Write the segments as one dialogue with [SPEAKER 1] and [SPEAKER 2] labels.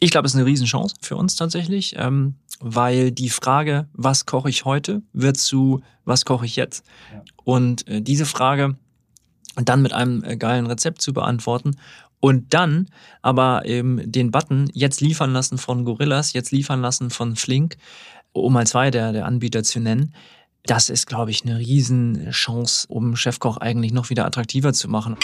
[SPEAKER 1] ich glaube, es ist eine Riesenchance für uns tatsächlich, ähm, weil die Frage, was koche ich heute, wird zu, was koche ich jetzt? Ja. Und äh, diese Frage dann mit einem äh, geilen Rezept zu beantworten und dann aber eben den Button jetzt liefern lassen von Gorillas, jetzt liefern lassen von Flink, um mal zwei der, der Anbieter zu nennen. Das ist, glaube ich, eine Riesenchance, um Chefkoch eigentlich noch wieder attraktiver zu machen.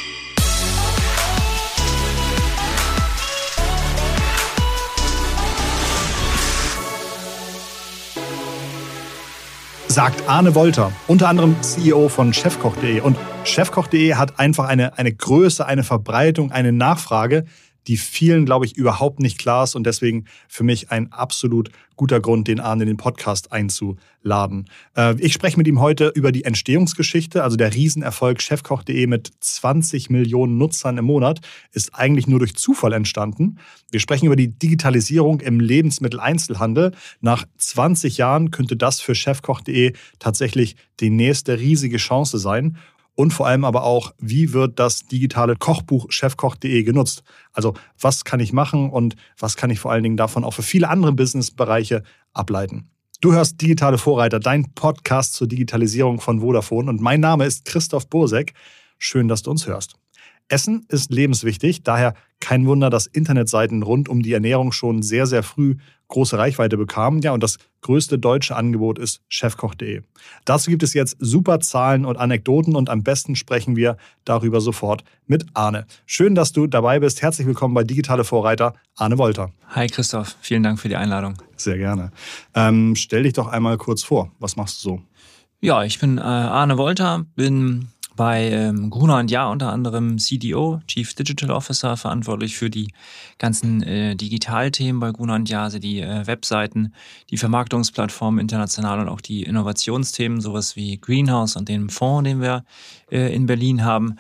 [SPEAKER 2] Sagt Arne Wolter, unter anderem CEO von Chefkoch.de. Und Chefkoch.de hat einfach eine, eine Größe, eine Verbreitung, eine Nachfrage, die vielen, glaube ich, überhaupt nicht klar ist und deswegen für mich ein absolut guter Grund, den Arne in den Podcast einzuladen. Äh, ich spreche mit ihm heute über die Entstehungsgeschichte, also der Riesenerfolg chefkoch.de mit 20 Millionen Nutzern im Monat ist eigentlich nur durch Zufall entstanden. Wir sprechen über die Digitalisierung im Lebensmitteleinzelhandel. Nach 20 Jahren könnte das für chefkoch.de tatsächlich die nächste riesige Chance sein und vor allem aber auch, wie wird das digitale Kochbuch chefkoch.de genutzt? Also was kann ich machen und was kann ich vor allen Dingen davon auch für viele andere Businessbereiche ableiten? Du hörst Digitale Vorreiter, dein Podcast zur Digitalisierung von Vodafone und mein Name ist Christoph Bursek. Schön, dass du uns hörst. Essen ist lebenswichtig, daher kein Wunder, dass Internetseiten rund um die Ernährung schon sehr, sehr früh große Reichweite bekamen. Ja, und das größte deutsche Angebot ist chefkoch.de. Dazu gibt es jetzt super Zahlen und Anekdoten und am besten sprechen wir darüber sofort mit Arne. Schön, dass du dabei bist. Herzlich willkommen bei Digitale Vorreiter, Arne Wolter.
[SPEAKER 1] Hi Christoph, vielen Dank für die Einladung.
[SPEAKER 2] Sehr gerne. Ähm, stell dich doch einmal kurz vor. Was machst du so?
[SPEAKER 1] Ja, ich bin äh, Arne Wolter, bin bei ähm, Gruner und Jahr unter anderem CDO, Chief Digital Officer, verantwortlich für die ganzen äh, Digitalthemen bei Gruner und Jahr, also die äh, Webseiten, die Vermarktungsplattformen international und auch die Innovationsthemen, sowas wie Greenhouse und den Fonds, den wir äh, in Berlin haben.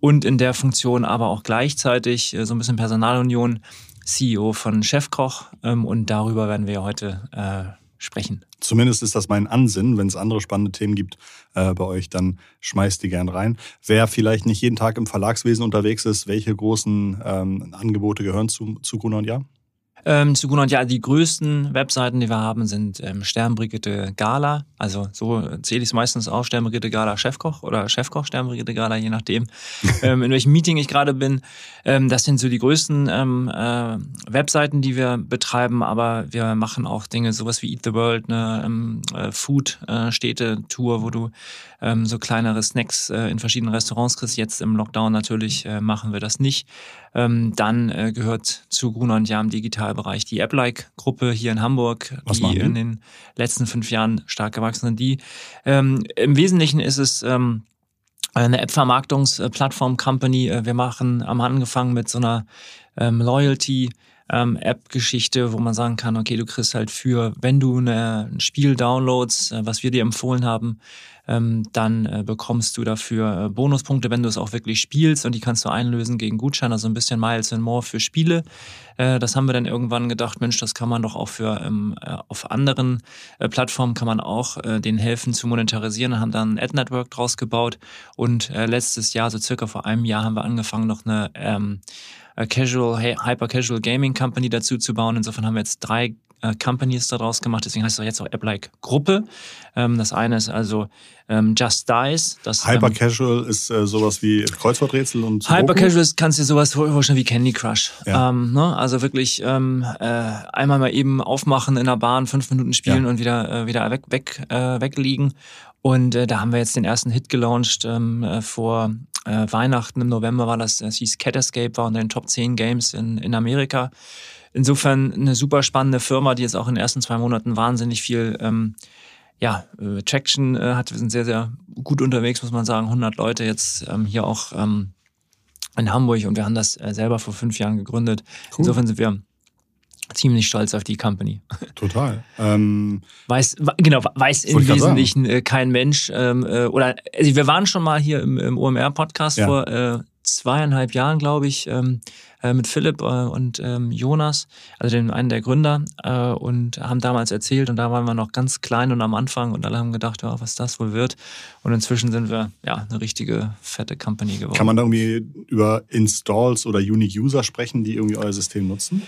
[SPEAKER 1] Und in der Funktion aber auch gleichzeitig äh, so ein bisschen Personalunion, CEO von Chefkoch. Ähm, und darüber werden wir heute äh, sprechen.
[SPEAKER 2] Zumindest ist das mein Ansinnen. Wenn es andere spannende Themen gibt äh, bei euch, dann schmeißt die gern rein. Wer vielleicht nicht jeden Tag im Verlagswesen unterwegs ist, welche großen ähm, Angebote gehören zu, zu Gruner und Jahr?
[SPEAKER 1] Ähm, zu Gunnar und ja, die größten Webseiten, die wir haben, sind ähm, Sternbrigitte Gala. Also so zähle ich es meistens auf, Sternbrigitte Gala Chefkoch oder Chefkoch Sternbrigitte Gala, je nachdem, ähm, in welchem Meeting ich gerade bin. Ähm, das sind so die größten ähm, äh, Webseiten, die wir betreiben, aber wir machen auch Dinge, sowas wie Eat the World, eine ähm, äh, Food-Städte-Tour, wo du ähm, so kleinere Snacks äh, in verschiedenen Restaurants kriegst. Jetzt im Lockdown natürlich äh, machen wir das nicht. Ähm, dann äh, gehört zu Gruner und Jahr im Digitalbereich die AppLike-Gruppe hier in Hamburg,
[SPEAKER 2] Was
[SPEAKER 1] die in den letzten fünf Jahren stark gewachsen sind. Die ähm, im Wesentlichen ist es ähm, eine App-Vermarktungsplattform-Company. Äh, wir machen, haben angefangen mit so einer ähm, Loyalty- ähm, App-Geschichte, wo man sagen kann, okay, du kriegst halt für, wenn du eine, ein Spiel downloads, äh, was wir dir empfohlen haben, ähm, dann äh, bekommst du dafür äh, Bonuspunkte, wenn du es auch wirklich spielst und die kannst du einlösen gegen Gutscheine, also ein bisschen Miles and More für Spiele. Äh, das haben wir dann irgendwann gedacht, Mensch, das kann man doch auch für ähm, äh, auf anderen äh, Plattformen kann man auch äh, denen helfen zu monetarisieren haben dann ein Ad-Network draus gebaut und äh, letztes Jahr, so circa vor einem Jahr, haben wir angefangen, noch eine ähm, Casual, Hyper Casual Gaming Company dazu zu bauen. Insofern haben wir jetzt drei äh, Companies daraus gemacht, deswegen heißt es jetzt auch App-like Gruppe. Ähm, das eine ist also ähm, Just Dice. Das,
[SPEAKER 2] Hyper ähm, Casual ist äh, sowas wie Kreuzworträtsel und
[SPEAKER 1] Hyper Casual ist, kannst du dir sowas vorstellen wie Candy Crush. Ja. Ähm, ne? Also wirklich ähm, äh, einmal mal eben aufmachen in der Bahn, fünf Minuten spielen ja. und wieder äh, wieder weg weg äh, wegliegen. Und äh, da haben wir jetzt den ersten Hit gelauncht ähm, äh, vor äh, Weihnachten im November war das, das hieß Cat Escape, war unter den Top 10 Games in, in Amerika. Insofern eine super spannende Firma, die jetzt auch in den ersten zwei Monaten wahnsinnig viel ähm, ja, äh, Traction äh, hat. Wir sind sehr, sehr gut unterwegs, muss man sagen. 100 Leute jetzt ähm, hier auch ähm, in Hamburg und wir haben das äh, selber vor fünf Jahren gegründet. Cool. Insofern sind wir ziemlich stolz auf die Company.
[SPEAKER 2] Total. Ähm,
[SPEAKER 1] weiß, genau, weiß im Wesentlichen äh, kein Mensch. Ähm, äh, oder also wir waren schon mal hier im, im OMR-Podcast ja. vor äh, zweieinhalb Jahren, glaube ich, ähm, äh, mit Philipp äh, und ähm, Jonas, also den einen der Gründer, äh, und haben damals erzählt und da waren wir noch ganz klein und am Anfang und alle haben gedacht, ja, was das wohl wird. Und inzwischen sind wir ja eine richtige fette Company geworden.
[SPEAKER 2] Kann man da irgendwie über Installs oder Unique User sprechen, die irgendwie euer System nutzen?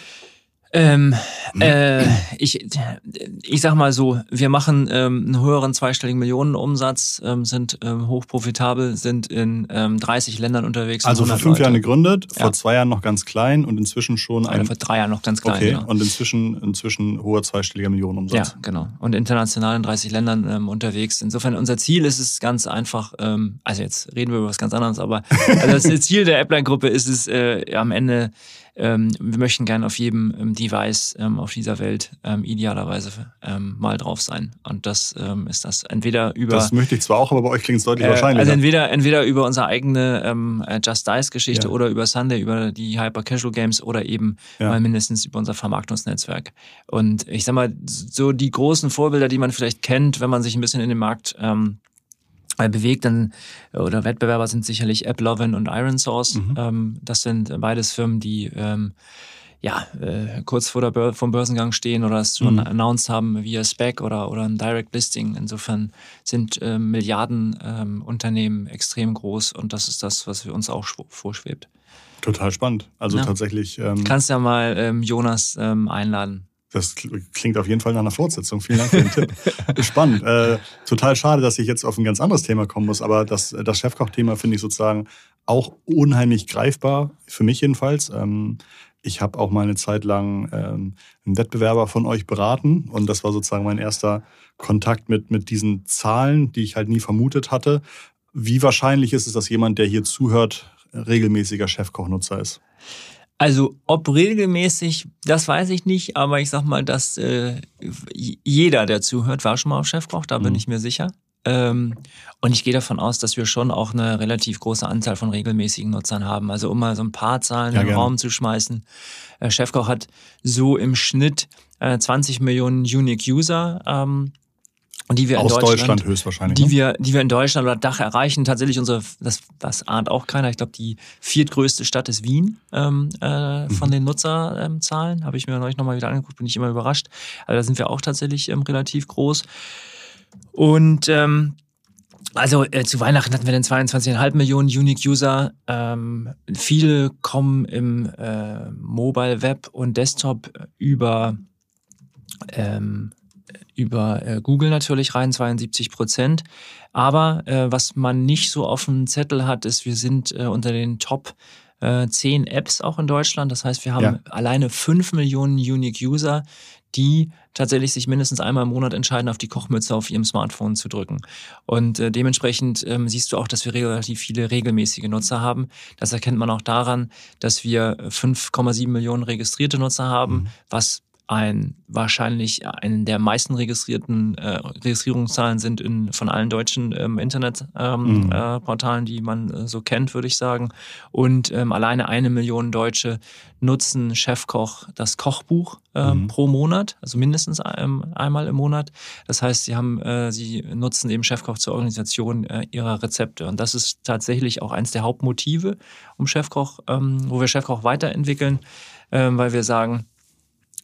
[SPEAKER 1] Ähm, äh, ich, ich sag mal so, wir machen ähm, einen höheren zweistelligen Millionenumsatz, ähm, sind ähm, hochprofitabel, sind in ähm, 30 Ländern unterwegs.
[SPEAKER 2] Also vor fünf Leute. Jahren gegründet, vor ja. zwei Jahren noch ganz klein und inzwischen schon
[SPEAKER 1] ein. Oder vor drei Jahren noch ganz klein.
[SPEAKER 2] Okay, ja. und inzwischen, inzwischen hoher zweistelliger Millionenumsatz.
[SPEAKER 1] Ja, genau. Und international in 30 Ländern ähm, unterwegs. Insofern, unser Ziel ist es ganz einfach, ähm, also jetzt reden wir über was ganz anderes, aber also das Ziel der Appline-Gruppe ist es äh, am Ende, ähm, wir möchten gerne auf jedem ähm, Device ähm, auf dieser Welt ähm, idealerweise ähm, mal drauf sein. Und das ist das entweder über.
[SPEAKER 2] Das möchte ich zwar auch, aber bei euch klingt es deutlich äh, wahrscheinlicher.
[SPEAKER 1] Also entweder, entweder über unsere eigene äh, Just Dice-Geschichte ja. oder über Sunday, über die Hyper Casual Games oder eben ja. mal mindestens über unser Vermarktungsnetzwerk. Und ich sag mal, so die großen Vorbilder, die man vielleicht kennt, wenn man sich ein bisschen in den Markt bewegt, dann oder Wettbewerber sind sicherlich AppLovin und Iron Source. Mhm. Ähm, das sind beides Firmen, die ähm, ja, äh, kurz vor der Bör vom Börsengang stehen oder es schon mhm. announced haben via Spec oder, oder ein Direct Listing. Insofern sind äh, Milliarden ähm, Unternehmen extrem groß und das ist das, was uns auch vorschwebt.
[SPEAKER 2] Total spannend. Also ja. tatsächlich.
[SPEAKER 1] Ähm, Kannst ja mal ähm, Jonas ähm, einladen.
[SPEAKER 2] Das klingt auf jeden Fall nach einer Fortsetzung. Vielen Dank für den Tipp. Spannend. Äh, total schade, dass ich jetzt auf ein ganz anderes Thema kommen muss, aber das, das Chefkoch-Thema finde ich sozusagen auch unheimlich greifbar, für mich jedenfalls. Ähm, ich habe auch mal eine Zeit lang ähm, einen Wettbewerber von euch beraten und das war sozusagen mein erster Kontakt mit, mit diesen Zahlen, die ich halt nie vermutet hatte. Wie wahrscheinlich ist es, dass jemand, der hier zuhört, regelmäßiger Chefkochnutzer ist?
[SPEAKER 1] Also ob regelmäßig, das weiß ich nicht, aber ich sag mal, dass äh, jeder, der zuhört, war schon mal auf Chefkoch, da mhm. bin ich mir sicher. Ähm, und ich gehe davon aus, dass wir schon auch eine relativ große Anzahl von regelmäßigen Nutzern haben. Also um mal so ein paar Zahlen ja, in den Raum zu schmeißen. Äh, Chefkoch hat so im Schnitt äh, 20 Millionen Unique User. Ähm, die wir
[SPEAKER 2] Aus
[SPEAKER 1] in Deutschland,
[SPEAKER 2] Deutschland höchstwahrscheinlich.
[SPEAKER 1] Die ne? wir, die wir in Deutschland oder Dach erreichen. Tatsächlich unsere, das, das ahnt auch keiner. Ich glaube, die viertgrößte Stadt ist Wien ähm, äh, von mhm. den Nutzerzahlen. Ähm, Habe ich mir neulich nochmal wieder angeguckt, bin ich immer überrascht. Also da sind wir auch tatsächlich ähm, relativ groß. Und ähm, also äh, zu Weihnachten hatten wir dann 22,5 Millionen Unique User. Ähm, viele kommen im äh, Mobile Web und Desktop über ähm, über äh, Google natürlich rein, 72 Prozent. Aber äh, was man nicht so auf dem Zettel hat, ist, wir sind äh, unter den Top äh, 10 Apps auch in Deutschland. Das heißt, wir haben ja. alleine 5 Millionen Unique User, die tatsächlich sich mindestens einmal im Monat entscheiden, auf die Kochmütze auf ihrem Smartphone zu drücken. Und äh, dementsprechend ähm, siehst du auch, dass wir relativ viele regelmäßige Nutzer haben. Das erkennt man auch daran, dass wir 5,7 Millionen registrierte Nutzer haben, mhm. was ein wahrscheinlich einen der meisten registrierten äh, Registrierungszahlen sind in, von allen deutschen ähm, Internetportalen, ähm, mhm. äh, die man äh, so kennt, würde ich sagen. Und ähm, alleine eine Million Deutsche nutzen Chefkoch das Kochbuch äh, mhm. pro Monat, also mindestens ähm, einmal im Monat. Das heißt, sie haben, äh, sie nutzen eben Chefkoch zur Organisation äh, ihrer Rezepte. Und das ist tatsächlich auch eins der Hauptmotive, um Chefkoch, ähm, wo wir Chefkoch weiterentwickeln, ähm, weil wir sagen,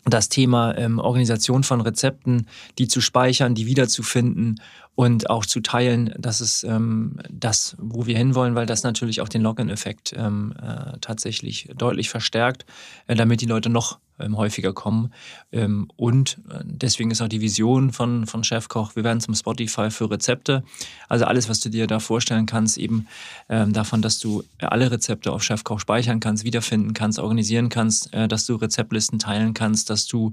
[SPEAKER 1] das Thema ähm, Organisation von Rezepten, die zu speichern, die wiederzufinden und auch zu teilen, das ist ähm, das, wo wir hinwollen, weil das natürlich auch den Login-Effekt ähm, äh, tatsächlich deutlich verstärkt, äh, damit die Leute noch ähm, häufiger kommen. Ähm, und äh, deswegen ist auch die Vision von, von Chefkoch, wir werden zum Spotify für Rezepte. Also alles, was du dir da vorstellen kannst, eben ähm, davon, dass du alle Rezepte auf Chefkoch speichern kannst, wiederfinden kannst, organisieren kannst, äh, dass du Rezeptlisten teilen kannst, dass du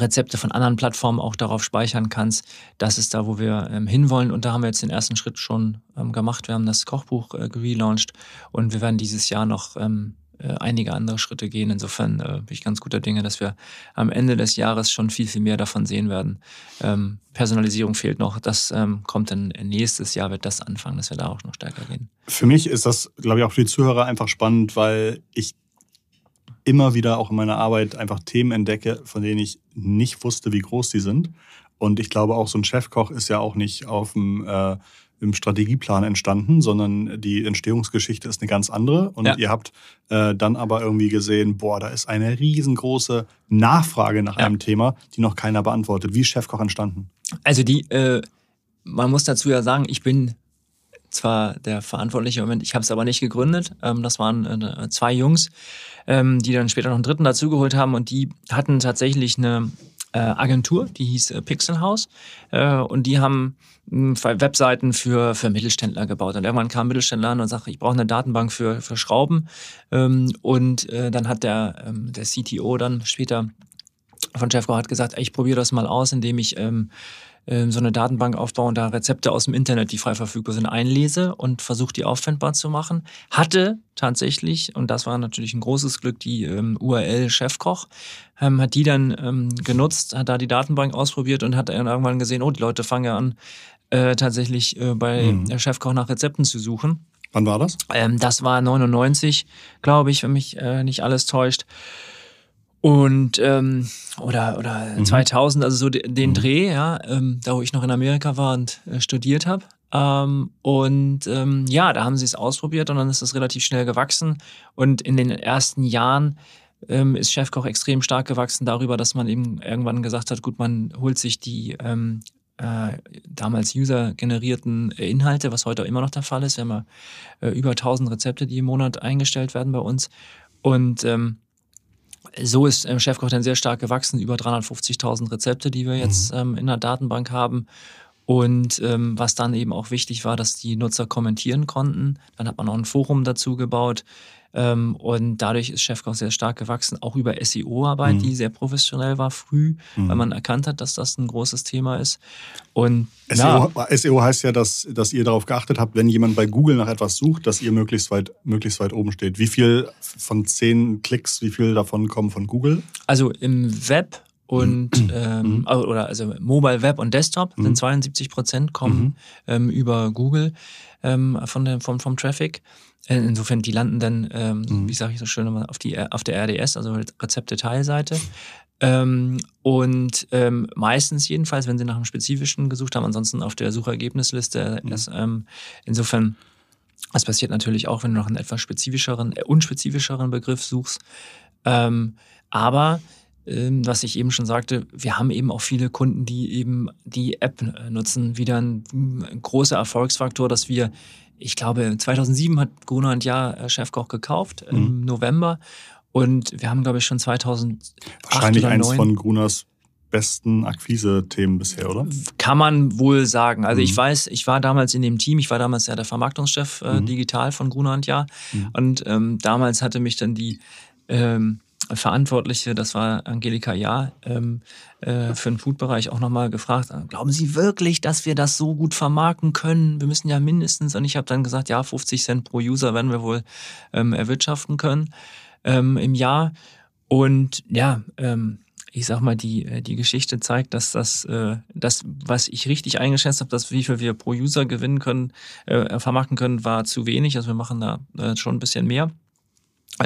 [SPEAKER 1] Rezepte von anderen Plattformen auch darauf speichern kannst. Das ist da, wo wir ähm, hinwollen. Und da haben wir jetzt den ersten Schritt schon ähm, gemacht. Wir haben das Kochbuch äh, gelauncht und wir werden dieses Jahr noch ähm, äh, einige andere Schritte gehen. Insofern äh, bin ich ganz guter Dinge, dass wir am Ende des Jahres schon viel, viel mehr davon sehen werden. Ähm, Personalisierung fehlt noch. Das ähm, kommt dann nächstes Jahr, wird das anfangen, dass wir da auch noch stärker gehen.
[SPEAKER 2] Für mich ist das, glaube ich, auch für die Zuhörer einfach spannend, weil ich immer wieder auch in meiner Arbeit einfach Themen entdecke, von denen ich nicht wusste, wie groß die sind. Und ich glaube auch, so ein Chefkoch ist ja auch nicht auf dem äh, im Strategieplan entstanden, sondern die Entstehungsgeschichte ist eine ganz andere. Und ja. ihr habt äh, dann aber irgendwie gesehen, boah, da ist eine riesengroße Nachfrage nach ja. einem Thema, die noch keiner beantwortet. Wie ist Chefkoch entstanden?
[SPEAKER 1] Also die, äh, man muss dazu ja sagen, ich bin zwar der verantwortliche Moment, ich habe es aber nicht gegründet. Ähm, das waren äh, zwei Jungs, ähm, die dann später noch einen dritten dazugeholt haben und die hatten tatsächlich eine äh, Agentur, die hieß äh, Pixel House äh, und die haben hm, Webseiten für, für Mittelständler gebaut. Und irgendwann kam ein Mittelständler an und sagte, ich brauche eine Datenbank für, für Schrauben. Ähm, und äh, dann hat der, ähm, der CTO dann später von Chefco hat gesagt, ich probiere das mal aus, indem ich ähm, ähm, so eine Datenbank aufbaue und da Rezepte aus dem Internet, die frei verfügbar sind, einlese und versuche die auffindbar zu machen. Hatte tatsächlich, und das war natürlich ein großes Glück, die ähm, URL Chefkoch, ähm, hat die dann ähm, genutzt, hat da die Datenbank ausprobiert und hat dann irgendwann gesehen, oh, die Leute fangen ja an, äh, tatsächlich äh, bei mhm. Chefkoch nach Rezepten zu suchen.
[SPEAKER 2] Wann war das?
[SPEAKER 1] Ähm, das war 99, glaube ich, wenn mich äh, nicht alles täuscht. Und ähm, oder oder mhm. 2000, also so den mhm. Dreh, ja, ähm, da wo ich noch in Amerika war und äh, studiert habe. Ähm, und ähm, ja, da haben sie es ausprobiert und dann ist es relativ schnell gewachsen. Und in den ersten Jahren ähm, ist Chefkoch extrem stark gewachsen darüber, dass man eben irgendwann gesagt hat, gut, man holt sich die ähm, äh, damals user-generierten Inhalte, was heute immer noch der Fall ist. Wir haben ja äh, über 1000 Rezepte, die im Monat eingestellt werden bei uns. Und ähm, so ist ähm, Chefkoch dann sehr stark gewachsen, über 350.000 Rezepte, die wir jetzt mhm. ähm, in der Datenbank haben. Und ähm, was dann eben auch wichtig war, dass die Nutzer kommentieren konnten. Dann hat man auch ein Forum dazu gebaut. Ähm, und dadurch ist Chefkoch sehr stark gewachsen, auch über SEO-Arbeit, mhm. die sehr professionell war früh, mhm. weil man erkannt hat, dass das ein großes Thema ist. Und
[SPEAKER 2] SEO. SEO heißt ja, dass, dass ihr darauf geachtet habt, wenn jemand bei Google nach etwas sucht, dass ihr möglichst weit, möglichst weit oben steht. Wie viel von zehn Klicks, wie viel davon kommen von Google?
[SPEAKER 1] Also im Web und mhm. ähm, mhm. oder also Mobile Web und Desktop sind 72 mhm. Prozent kommen ähm, über Google ähm, von der, vom, vom Traffic. Äh, insofern, die landen dann, ähm, mhm. wie sage ich so schön, auf, die, auf der RDS, also Rezeptdetailseite. Ähm, und ähm, meistens jedenfalls, wenn sie nach einem spezifischen gesucht haben, ansonsten auf der Suchergebnisliste. Mhm. Das, ähm, insofern, das passiert natürlich auch, wenn du nach einem etwas spezifischeren, äh, unspezifischeren Begriff suchst. Ähm, aber ähm, was ich eben schon sagte, wir haben eben auch viele Kunden, die eben die App äh, nutzen. Wieder ein, ein großer Erfolgsfaktor, dass wir ich glaube, 2007 hat Gruner und Jahr äh, Chefkoch gekauft, mhm. im November. Und wir haben, glaube ich, schon 2008
[SPEAKER 2] Wahrscheinlich oder eins von Gruners besten Akquise-Themen bisher, oder?
[SPEAKER 1] Kann man wohl sagen. Also mhm. ich weiß, ich war damals in dem Team, ich war damals ja der Vermarktungschef äh, mhm. digital von Gruner und Jahr. Mhm. Und ähm, damals hatte mich dann die ähm, Verantwortliche, das war Angelika Jahr, ähm, äh, für den Food-Bereich auch nochmal gefragt, glauben Sie wirklich, dass wir das so gut vermarkten können? Wir müssen ja mindestens, und ich habe dann gesagt, ja, 50 Cent pro User werden wir wohl ähm, erwirtschaften können ähm, im Jahr. Und ja, ähm, ich sag mal, die, äh, die Geschichte zeigt, dass das, äh, das, was ich richtig eingeschätzt habe, dass wie viel wir pro User gewinnen können, äh, vermarkten können, war zu wenig. Also wir machen da äh, schon ein bisschen mehr.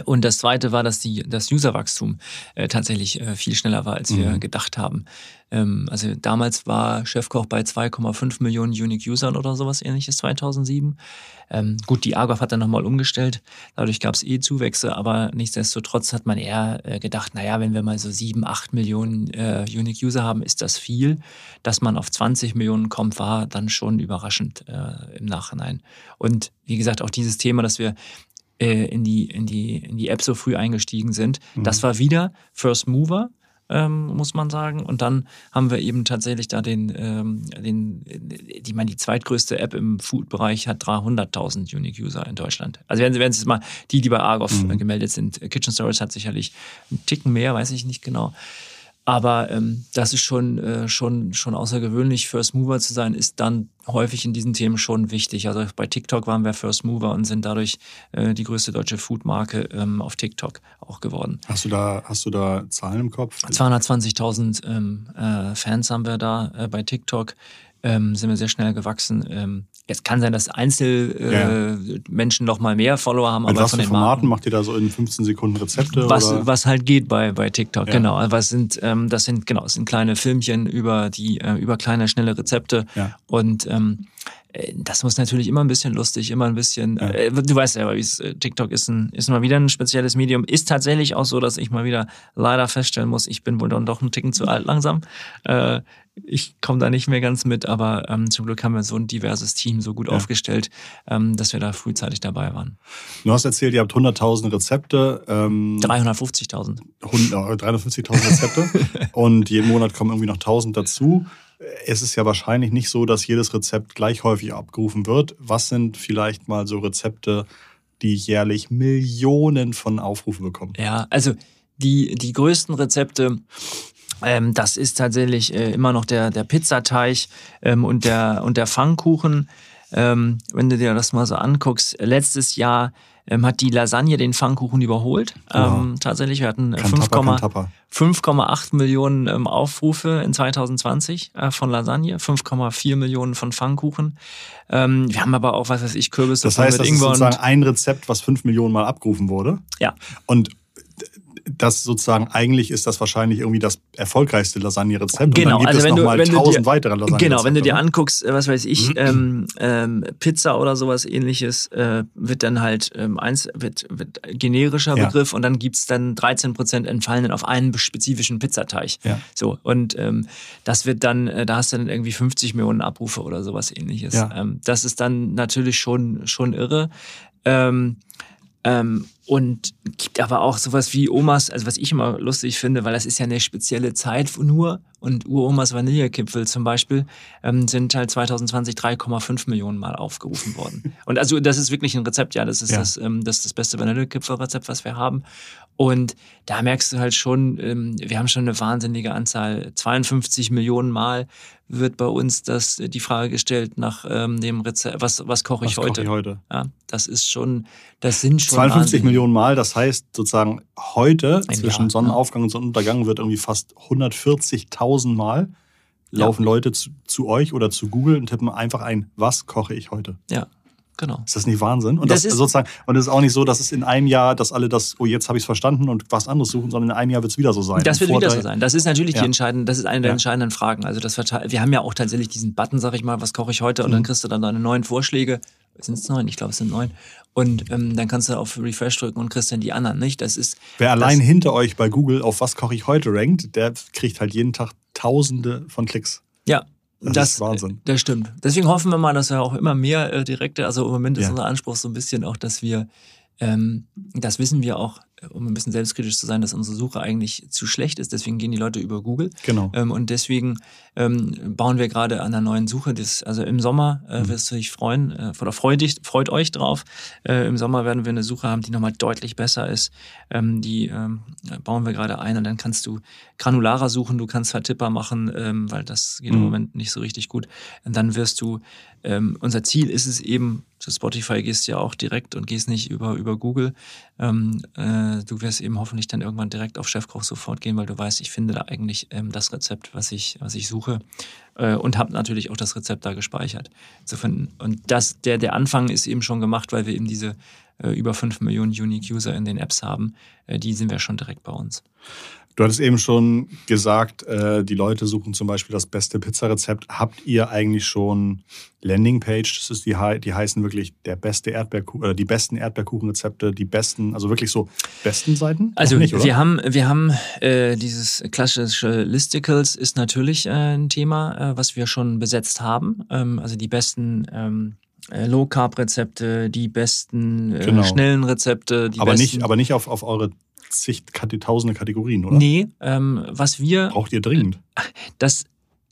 [SPEAKER 1] Und das Zweite war, dass die, das Userwachstum äh, tatsächlich äh, viel schneller war, als wir mhm. gedacht haben. Ähm, also damals war Chefkoch bei 2,5 Millionen Unique Usern oder sowas ähnliches 2007. Ähm, gut, die Argov hat dann nochmal umgestellt, dadurch gab es eh Zuwächse, aber nichtsdestotrotz hat man eher äh, gedacht, naja, wenn wir mal so 7, 8 Millionen äh, Unique User haben, ist das viel. Dass man auf 20 Millionen kommt, war dann schon überraschend äh, im Nachhinein. Und wie gesagt, auch dieses Thema, dass wir äh, in, die, in, die, in die App so früh eingestiegen sind. Mhm. Das war wieder First Mover. Ähm, muss man sagen. Und dann haben wir eben tatsächlich da den, ähm, den die, meine, die zweitgrößte App im Food-Bereich hat 300.000 Unique User in Deutschland. Also werden Sie, werden Sie jetzt mal, die, die bei Argov mhm. gemeldet sind. Kitchen Stories hat sicherlich einen Ticken mehr, weiß ich nicht genau. Aber ähm, das ist schon, äh, schon, schon außergewöhnlich. First Mover zu sein, ist dann häufig in diesen Themen schon wichtig. Also bei TikTok waren wir First Mover und sind dadurch äh, die größte deutsche Foodmarke ähm, auf TikTok auch geworden.
[SPEAKER 2] Hast du da, hast du da Zahlen im Kopf?
[SPEAKER 1] 220.000 ähm, äh, Fans haben wir da äh, bei TikTok. Ähm, sind wir sehr schnell gewachsen. Ähm, Jetzt kann sein, dass Einzelmenschen äh, ja. noch mal mehr Follower haben.
[SPEAKER 2] Mit aber was von den Formaten Marken, macht ihr da so in 15 Sekunden Rezepte?
[SPEAKER 1] Was, oder? was halt geht bei, bei TikTok, ja. genau. Was sind, ähm, das sind, genau, das sind kleine Filmchen über die, äh, über kleine, schnelle Rezepte. Ja. Und ähm, äh, das muss natürlich immer ein bisschen lustig, immer ein bisschen. Ja. Äh, du weißt ja, wie es äh, TikTok ist, ein, ist mal wieder ein spezielles Medium. Ist tatsächlich auch so, dass ich mal wieder leider feststellen muss, ich bin wohl dann doch ein Ticken zu alt langsam. Äh, ich komme da nicht mehr ganz mit, aber ähm, zum Glück haben wir so ein diverses Team so gut ja. aufgestellt, ähm, dass wir da frühzeitig dabei waren.
[SPEAKER 2] Du hast erzählt, ihr habt 100.000 Rezepte.
[SPEAKER 1] Ähm, 350.000.
[SPEAKER 2] 350.000 Rezepte. und jeden Monat kommen irgendwie noch 1.000 dazu es ist ja wahrscheinlich nicht so, dass jedes Rezept gleich häufig abgerufen wird. Was sind vielleicht mal so Rezepte, die jährlich Millionen von Aufrufen bekommen?
[SPEAKER 1] Ja, also die, die größten Rezepte, ähm, das ist tatsächlich äh, immer noch der, der Pizzateig ähm, und, der, und der Pfannkuchen. Ähm, wenn du dir das mal so anguckst, letztes Jahr ähm, hat die Lasagne den Pfannkuchen überholt. Ähm, tatsächlich, wir hatten 5,8 Millionen ähm, Aufrufe in 2020 äh, von Lasagne, 5,4 Millionen von Pfannkuchen. Ähm, wir haben aber auch, was weiß ich, Kürbisse
[SPEAKER 2] das heißt, mit das Ingwer ist sozusagen ein Rezept, was 5 Millionen Mal abgerufen wurde.
[SPEAKER 1] Ja.
[SPEAKER 2] Und das sozusagen eigentlich ist das wahrscheinlich irgendwie das erfolgreichste Lasagne-Rezept.
[SPEAKER 1] Genau,
[SPEAKER 2] und dann
[SPEAKER 1] gibt also es
[SPEAKER 2] nochmal tausend weitere
[SPEAKER 1] Lasagne. Genau, wenn du dir anguckst, äh, was weiß ich, mhm. ähm, ähm, Pizza oder sowas ähnliches, äh, wird dann halt ähm, eins, wird, wird generischer ja. Begriff und dann gibt's dann 13 Prozent entfallen auf einen spezifischen Pizzateig.
[SPEAKER 2] Ja.
[SPEAKER 1] So, und ähm, das wird dann, äh, da hast du dann irgendwie 50 Millionen Abrufe oder sowas ähnliches.
[SPEAKER 2] Ja.
[SPEAKER 1] Ähm, das ist dann natürlich schon, schon irre. Ähm, ähm, und gibt aber auch sowas wie Omas, also was ich immer lustig finde, weil das ist ja eine spezielle Zeit nur und Uromas Vanillekipfel zum Beispiel ähm, sind halt 2020 3,5 Millionen Mal aufgerufen worden. Und also das ist wirklich ein Rezept, ja, das ist, ja. Das, ähm, das, ist das beste Vanillekipfelrezept, was wir haben. Und da merkst du halt schon, ähm, wir haben schon eine wahnsinnige Anzahl, 52 Millionen Mal wird bei uns das die Frage gestellt nach ähm, dem Rezept, was, was koche ich was heute? Koche
[SPEAKER 2] ich heute?
[SPEAKER 1] Ja, das ist schon, das sind schon
[SPEAKER 2] 52 Millionen Mal, das heißt sozusagen heute Ein zwischen Jahr, Sonnenaufgang ja. und Sonnenuntergang wird irgendwie fast 140.000 Mal laufen ja. Leute zu, zu, euch oder zu Google und tippen einfach ein, was koche ich heute?
[SPEAKER 1] Ja, Genau.
[SPEAKER 2] Ist das nicht Wahnsinn? Und das, das ist sozusagen, und es ist auch nicht so, dass es in einem Jahr, dass alle das, oh, jetzt habe ich es verstanden und was anderes suchen, sondern in einem Jahr wird es wieder so sein.
[SPEAKER 1] Das wird wieder so sein. Das ist natürlich ja. die entscheidende, das ist eine der ja. entscheidenden Fragen. Also das wir haben ja auch tatsächlich diesen Button, sag ich mal, was koche ich heute, und mhm. dann kriegst du dann deine neuen Vorschläge. Sind es neun? Ich glaube, es sind neun. Und ähm, dann kannst du auf Refresh drücken und kriegst dann die anderen, nicht? Das ist.
[SPEAKER 2] Wer allein hinter euch bei Google auf was koche ich heute rankt, der kriegt halt jeden Tag Tausende von Klicks.
[SPEAKER 1] Ja,
[SPEAKER 2] das, das, ist Wahnsinn.
[SPEAKER 1] Das stimmt. Deswegen hoffen wir mal, dass wir auch immer mehr äh, direkte, also im Moment ist ja. unser Anspruch so ein bisschen auch, dass wir, ähm, das wissen wir auch, um ein bisschen selbstkritisch zu sein, dass unsere Suche eigentlich zu schlecht ist. Deswegen gehen die Leute über Google.
[SPEAKER 2] Genau.
[SPEAKER 1] Ähm, und deswegen ähm, bauen wir gerade an einer neuen Suche. Das, also im Sommer äh, mhm. wirst du dich freuen äh, oder freut, dich, freut euch drauf. Äh, Im Sommer werden wir eine Suche haben, die nochmal deutlich besser ist. Ähm, die ähm, bauen wir gerade ein und dann kannst du granularer suchen, du kannst Vertipper machen, ähm, weil das geht mhm. im Moment nicht so richtig gut. Und dann wirst du, ähm, unser Ziel ist es eben, zu Spotify gehst du ja auch direkt und gehst nicht über, über Google. Ähm, äh, du wirst eben hoffentlich dann irgendwann direkt auf Chefkoch sofort gehen, weil du weißt, ich finde da eigentlich ähm, das Rezept, was ich, was ich suche äh, und habe natürlich auch das Rezept da gespeichert zu finden. Und das, der, der Anfang ist eben schon gemacht, weil wir eben diese äh, über 5 Millionen Unique User in den Apps haben. Äh, die sind wir schon direkt bei uns.
[SPEAKER 2] Du hattest eben schon gesagt, äh, die Leute suchen zum Beispiel das beste Pizzarezept. Habt ihr eigentlich schon Landingpage? Das ist die, die heißen wirklich der beste Erdbeerkuchen oder die besten Erdbeerkuchenrezepte, die besten, also wirklich so besten Seiten?
[SPEAKER 1] Also nicht, wir haben, wir haben äh, dieses klassische Listicles ist natürlich äh, ein Thema, äh, was wir schon besetzt haben. Ähm, also die besten ähm, äh, Low Carb Rezepte, die besten äh, genau. schnellen Rezepte, die
[SPEAKER 2] aber
[SPEAKER 1] besten
[SPEAKER 2] nicht, aber nicht auf, auf eure zig, tausende Kategorien, oder?
[SPEAKER 1] Nee, ähm, was wir.
[SPEAKER 2] Braucht ihr dringend?
[SPEAKER 1] Das,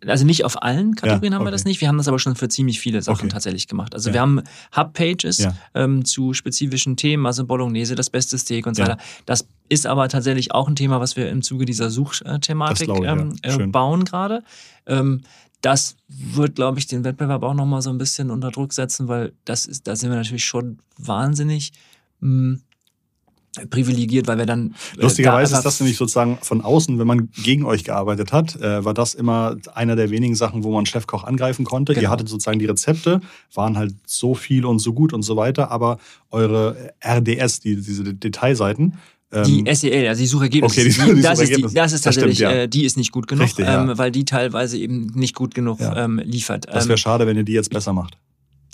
[SPEAKER 1] also nicht auf allen Kategorien ja, haben wir das nicht. Wir haben das aber schon für ziemlich viele Sachen okay. tatsächlich gemacht. Also ja. wir haben Hub-Pages ja. ähm, zu spezifischen Themen, also Bolognese, das beste Steak und so weiter. Das ist aber tatsächlich auch ein Thema, was wir im Zuge dieser Suchthematik ähm, äh, bauen gerade. Ähm, das wird, glaube ich, den Wettbewerb auch nochmal so ein bisschen unter Druck setzen, weil das ist, da sind wir natürlich schon wahnsinnig mh, hm, privilegiert, weil wir dann.
[SPEAKER 2] Äh, Lustigerweise da ist das nämlich sozusagen von außen, wenn man gegen euch gearbeitet hat, äh, war das immer einer der wenigen Sachen, wo man Chefkoch angreifen konnte. Genau. Ihr hattet sozusagen die Rezepte, waren halt so viel und so gut und so weiter, aber eure RDS, die, diese Detailseiten,
[SPEAKER 1] die ähm, SEL, also die Suchergebnisse, okay, die, die, das, ist die, das ist tatsächlich, das stimmt, ja. äh, die ist nicht gut genug, Richtig, ähm, ja. weil die teilweise eben nicht gut genug ja. ähm, liefert.
[SPEAKER 2] Das wäre ähm, schade, wenn ihr die jetzt besser macht.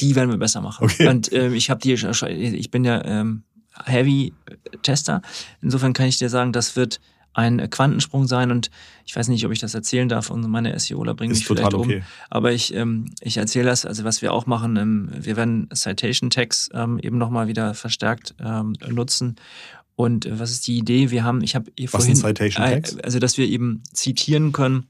[SPEAKER 1] die werden wir besser machen.
[SPEAKER 2] Okay.
[SPEAKER 1] Und ähm, ich habe die, ich bin ja ähm, Heavy-Tester. Insofern kann ich dir sagen, das wird ein Quantensprung sein und ich weiß nicht, ob ich das erzählen darf und meine SEOler bringen
[SPEAKER 2] Ist
[SPEAKER 1] mich vielleicht
[SPEAKER 2] total
[SPEAKER 1] um.
[SPEAKER 2] okay.
[SPEAKER 1] Aber ich, ähm, ich erzähle das, also was wir auch machen, ähm, wir werden Citation Tags ähm, eben nochmal wieder verstärkt ähm, nutzen. Und äh, was ist die Idee? Wir haben, ich habe eh
[SPEAKER 2] Was
[SPEAKER 1] vorhin,
[SPEAKER 2] sind Citation Tags?
[SPEAKER 1] also dass wir eben zitieren können.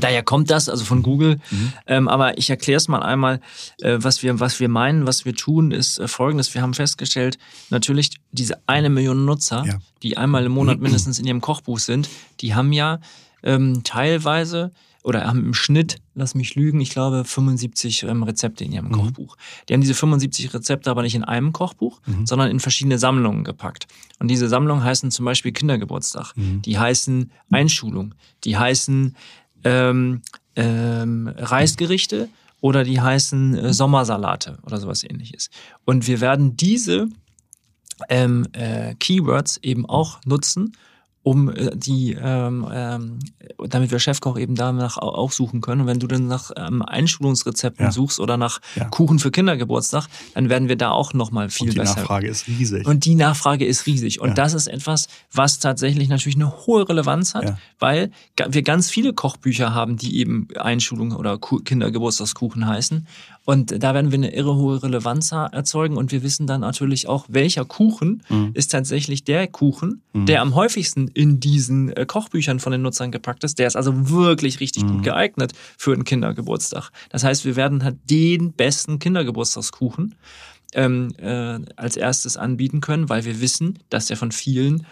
[SPEAKER 1] Daher kommt das, also von Google.
[SPEAKER 2] Mhm.
[SPEAKER 1] Ähm, aber ich erkläre es mal einmal, äh, was, wir, was wir meinen, was wir tun, ist äh, folgendes. Wir haben festgestellt, natürlich diese eine Million Nutzer,
[SPEAKER 2] Ja.
[SPEAKER 1] die einmal im Monat mindestens in ihrem Kochbuch sind, die haben ja ähm, teilweise oder haben im Schnitt, lass mich lügen, ich glaube 75 ähm, Rezepte in ihrem
[SPEAKER 2] Mhm.
[SPEAKER 1] Kochbuch. Die haben diese 75 Rezepte aber nicht in einem Kochbuch,
[SPEAKER 2] Mhm.
[SPEAKER 1] sondern in verschiedene Sammlungen gepackt. Und diese Sammlungen heißen zum Beispiel Kindergeburtstag,
[SPEAKER 2] Mhm.
[SPEAKER 1] die heißen Einschulung, die heißen ähm, ähm, Reisgerichte oder die heißen äh, Sommersalate oder sowas ähnliches. Und wir werden diese ähm, äh, Keywords eben auch nutzen, um äh, die, ähm, ähm, damit wir Chefkoch eben danach au- auch suchen können. Und wenn du dann nach ähm, Einschulungsrezepten
[SPEAKER 2] Ja.
[SPEAKER 1] suchst oder nach
[SPEAKER 2] Ja.
[SPEAKER 1] Kuchen für Kindergeburtstag, dann werden wir da auch nochmal viel
[SPEAKER 2] Und die
[SPEAKER 1] besser.
[SPEAKER 2] Nachfrage ist riesig.
[SPEAKER 1] Und die Nachfrage ist riesig. Und
[SPEAKER 2] Ja.
[SPEAKER 1] das ist etwas, was tatsächlich natürlich eine hohe Relevanz hat, weil wir ganz viele Kochbücher haben, die eben Einschulung oder Ku- Kindergeburtstagskuchen heißen. Und da werden wir eine irre hohe Relevanz erzeugen. Und wir wissen dann natürlich auch, welcher Kuchen
[SPEAKER 2] Mhm.
[SPEAKER 1] ist tatsächlich der Kuchen,
[SPEAKER 2] Mhm.
[SPEAKER 1] der am häufigsten in diesen äh, Kochbüchern von den Nutzern gepackt ist. Der ist also wirklich richtig
[SPEAKER 2] Mhm.
[SPEAKER 1] gut geeignet für einen Kindergeburtstag. Das heißt, wir werden halt den besten Kindergeburtstagskuchen ähm, äh, als erstes anbieten können, weil wir wissen, dass der von vielen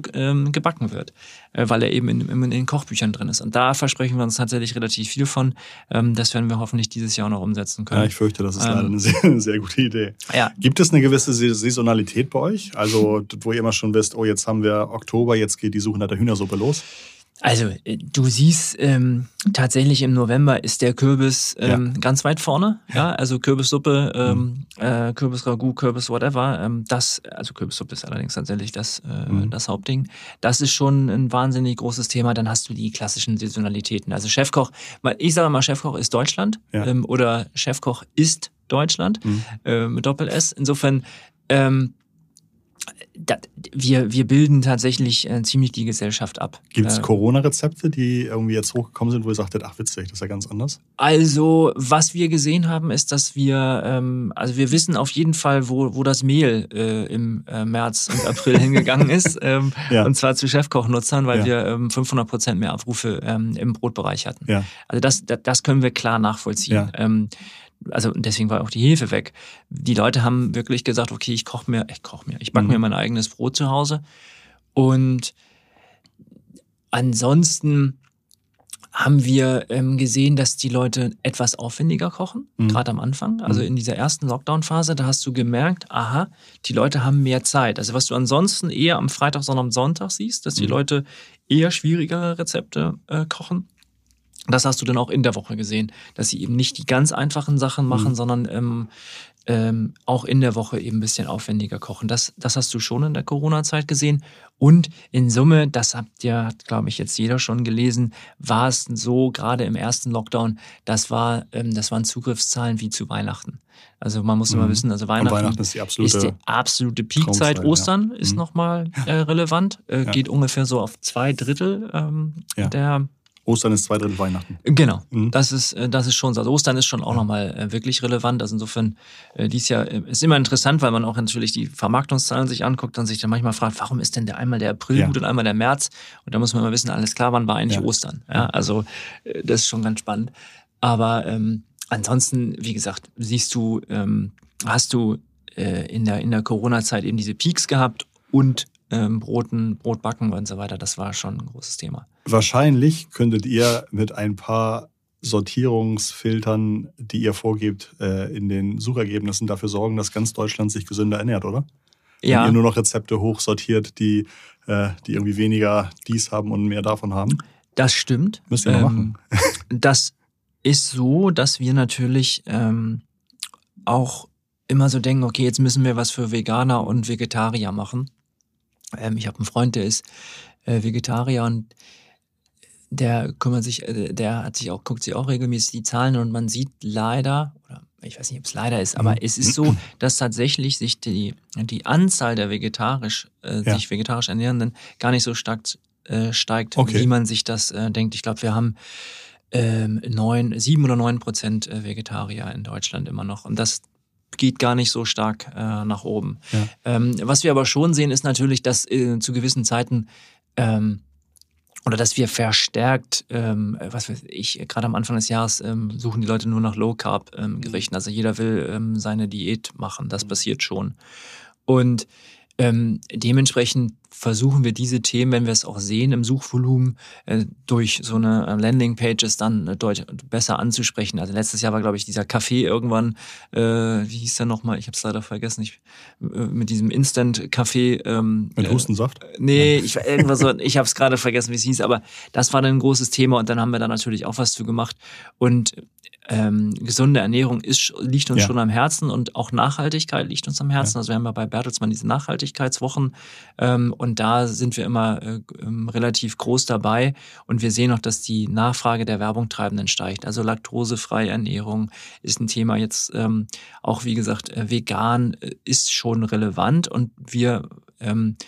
[SPEAKER 1] ge ähm, gebacken wird, äh, weil er eben in, in, in den Kochbüchern drin ist. Und da versprechen wir uns tatsächlich relativ viel von. Ähm, das werden wir hoffentlich dieses Jahr auch noch umsetzen
[SPEAKER 2] ja,
[SPEAKER 1] können.
[SPEAKER 2] ich fürchte, das ist
[SPEAKER 1] Ähm,
[SPEAKER 2] leider eine sehr, sehr gute Idee.
[SPEAKER 1] Ja,
[SPEAKER 2] Gibt es eine gewisse Sa- Saisonalität bei euch? Also, wo ihr immer schon wisst, oh, jetzt haben wir Oktober, jetzt geht die Suche nach der Hühnersuppe los.
[SPEAKER 1] Also, äh, du siehst, ähm, tatsächlich im November ist der Kürbis ähm, ganz weit vorne. Ja, also Kürbissuppe, ähm, äh, Kürbisragout, Kürbis whatever. Ähm, das, also Kürbissuppe ist allerdings tatsächlich das, äh,
[SPEAKER 2] Mhm.
[SPEAKER 1] das Hauptding. Das ist schon ein wahnsinnig großes Thema. Dann hast du die klassischen Saisonalitäten. Also Chefkoch, ich sage mal, Chefkoch ist Deutschland
[SPEAKER 2] Ja.
[SPEAKER 1] ähm, oder Chefkoch ist Deutschland
[SPEAKER 2] Mhm.
[SPEAKER 1] äh, mit Doppel-S. Insofern, ähm, da, wir, wir bilden tatsächlich äh, ziemlich die Gesellschaft ab.
[SPEAKER 2] Gibt es
[SPEAKER 1] Äh,
[SPEAKER 2] Corona-Rezepte, die irgendwie jetzt hochgekommen sind, wo ihr sagtet, ach witzig, das ist ja ganz anders?
[SPEAKER 1] Also, was wir gesehen haben, ist, dass wir, ähm, also wir wissen auf jeden Fall, wo, wo das Mehl äh, im äh, März und April hingegangen ist. Ähm,
[SPEAKER 2] Ja.
[SPEAKER 1] Und zwar zu Chefkochnutzern, weil
[SPEAKER 2] Ja.
[SPEAKER 1] wir ähm, 500 Prozent mehr Abrufe ähm, im Brotbereich hatten.
[SPEAKER 2] Ja.
[SPEAKER 1] Also das, das, das können wir klar nachvollziehen. Also deswegen war auch die Hefe weg. Die Leute haben wirklich gesagt, okay, ich koche mir, ich koche mir, ich backe
[SPEAKER 2] Mhm.
[SPEAKER 1] mir mein eigenes Brot zu Hause. Und ansonsten haben wir ähm, gesehen, dass die Leute etwas aufwendiger kochen,
[SPEAKER 2] Mhm.
[SPEAKER 1] gerade am Anfang. Also
[SPEAKER 2] Mhm.
[SPEAKER 1] in dieser ersten Lockdown-Phase, da hast du gemerkt, aha, die Leute haben mehr Zeit. Also was du ansonsten eher am Freitag, sondern am Sonntag siehst, dass die
[SPEAKER 2] Mhm.
[SPEAKER 1] Leute eher schwierigere Rezepte äh, kochen. Das hast du dann auch in der Woche gesehen, dass sie eben nicht die ganz einfachen Sachen machen,
[SPEAKER 2] Mhm.
[SPEAKER 1] sondern ähm, ähm, auch in der Woche eben ein bisschen aufwendiger kochen. Das, das hast du schon in der Corona-Zeit gesehen. Und in Summe, das habt ihr, hat, glaube ich, jetzt jeder schon gelesen, war es so, gerade im ersten Lockdown, das, war, ähm, das waren Zugriffszahlen wie zu Weihnachten. Also man muss immer
[SPEAKER 2] Mhm.
[SPEAKER 1] wissen, also Weihnachten,
[SPEAKER 2] Weihnachten ist die absolute.
[SPEAKER 1] ist die absolute Peakzeit.
[SPEAKER 2] Traumzeit, ja.
[SPEAKER 1] Ostern ist
[SPEAKER 2] Mhm.
[SPEAKER 1] nochmal äh, relevant, äh,
[SPEAKER 2] Ja.
[SPEAKER 1] geht ungefähr so auf zwei Drittel ähm,
[SPEAKER 2] Ja.
[SPEAKER 1] der
[SPEAKER 2] Ostern ist zwei Drittel Weihnachten.
[SPEAKER 1] Genau,
[SPEAKER 2] Mhm.
[SPEAKER 1] das ist äh, das ist schon so. Also Ostern ist schon auch nochmal äh, wirklich relevant. Also insofern äh, dies Jahr ist immer interessant, weil man auch natürlich die Vermarktungszahlen sich anguckt und sich dann manchmal fragt, warum ist denn der einmal der April
[SPEAKER 2] Ja.
[SPEAKER 1] gut und einmal der März? Und da muss man immer wissen, alles klar, wann war eigentlich
[SPEAKER 2] Ja.
[SPEAKER 1] Ostern? Ja, also das ist schon ganz spannend. Aber ähm, ansonsten, wie gesagt, siehst du, ähm, hast du äh, in der in der Corona-Zeit eben diese Peaks gehabt und ähm, Broten, Brotbacken und so weiter. Das war schon ein großes Thema.
[SPEAKER 2] Wahrscheinlich könntet ihr mit ein paar Sortierungsfiltern, die ihr vorgebt, äh, in den Suchergebnissen dafür sorgen, dass ganz Deutschland sich gesünder ernährt, oder? Wenn
[SPEAKER 1] Ja.
[SPEAKER 2] ihr nur noch Rezepte hochsortiert, die, äh, die irgendwie weniger dies haben und mehr davon haben.
[SPEAKER 1] Das stimmt.
[SPEAKER 2] Müsst ihr mal machen.
[SPEAKER 1] Das ist so, dass wir natürlich ähm, auch immer so denken, okay, jetzt müssen wir was für Veganer und Vegetarier machen. Ähm, ich habe einen Freund, der ist äh, Vegetarier und der kümmert sich, äh, der hat sich auch, guckt sich auch regelmäßig die Zahlen und man sieht leider, oder ich weiß nicht, ob es leider ist, aber mhm. es ist so, dass tatsächlich sich die, die Anzahl der vegetarisch, äh, ja. sich vegetarisch Ernährenden gar nicht so stark äh, steigt, okay. wie man sich das äh, denkt. Ich glaube, wir haben ähm, neun, sieben oder neun Prozent äh, Vegetarier in Deutschland immer noch. Und das geht gar nicht so stark äh, nach oben. Ja. Ähm, was wir aber schon sehen, ist natürlich, dass äh, zu gewissen Zeiten ähm, oder dass wir verstärkt, ähm, was weiß ich, gerade am Anfang des Jahres ähm, suchen die Leute nur nach Low Carb ähm, Gerichten. Also jeder will ähm, seine Diät machen. Das passiert schon. Und ähm, dementsprechend versuchen wir diese Themen, wenn wir es auch sehen im Suchvolumen, äh, durch so eine äh, Landingpages dann äh, deutlich besser anzusprechen. Also letztes Jahr war, glaube ich, dieser Kaffee irgendwann, äh, wie hieß der nochmal? Ich habe es leider vergessen. Ich, äh, mit diesem Instant-Kaffee. Ähm,
[SPEAKER 2] mit Hustensaft?
[SPEAKER 1] Äh, nee, ich, irgendwas so, ich habe es gerade vergessen, wie es hieß, aber das war dann ein großes Thema und dann haben wir da natürlich auch was zu gemacht. Und ähm, gesunde Ernährung ist, liegt uns ja. schon am Herzen und auch Nachhaltigkeit liegt uns am Herzen. Ja. Also wir haben ja bei Bertelsmann diese Nachhaltigkeitswochen ähm, und da sind wir immer äh, ähm, relativ groß dabei und wir sehen auch, dass die Nachfrage der Werbungtreibenden steigt. Also laktosefreie Ernährung ist ein Thema jetzt ähm, auch, wie gesagt, äh, vegan äh, ist schon relevant und wir ähm,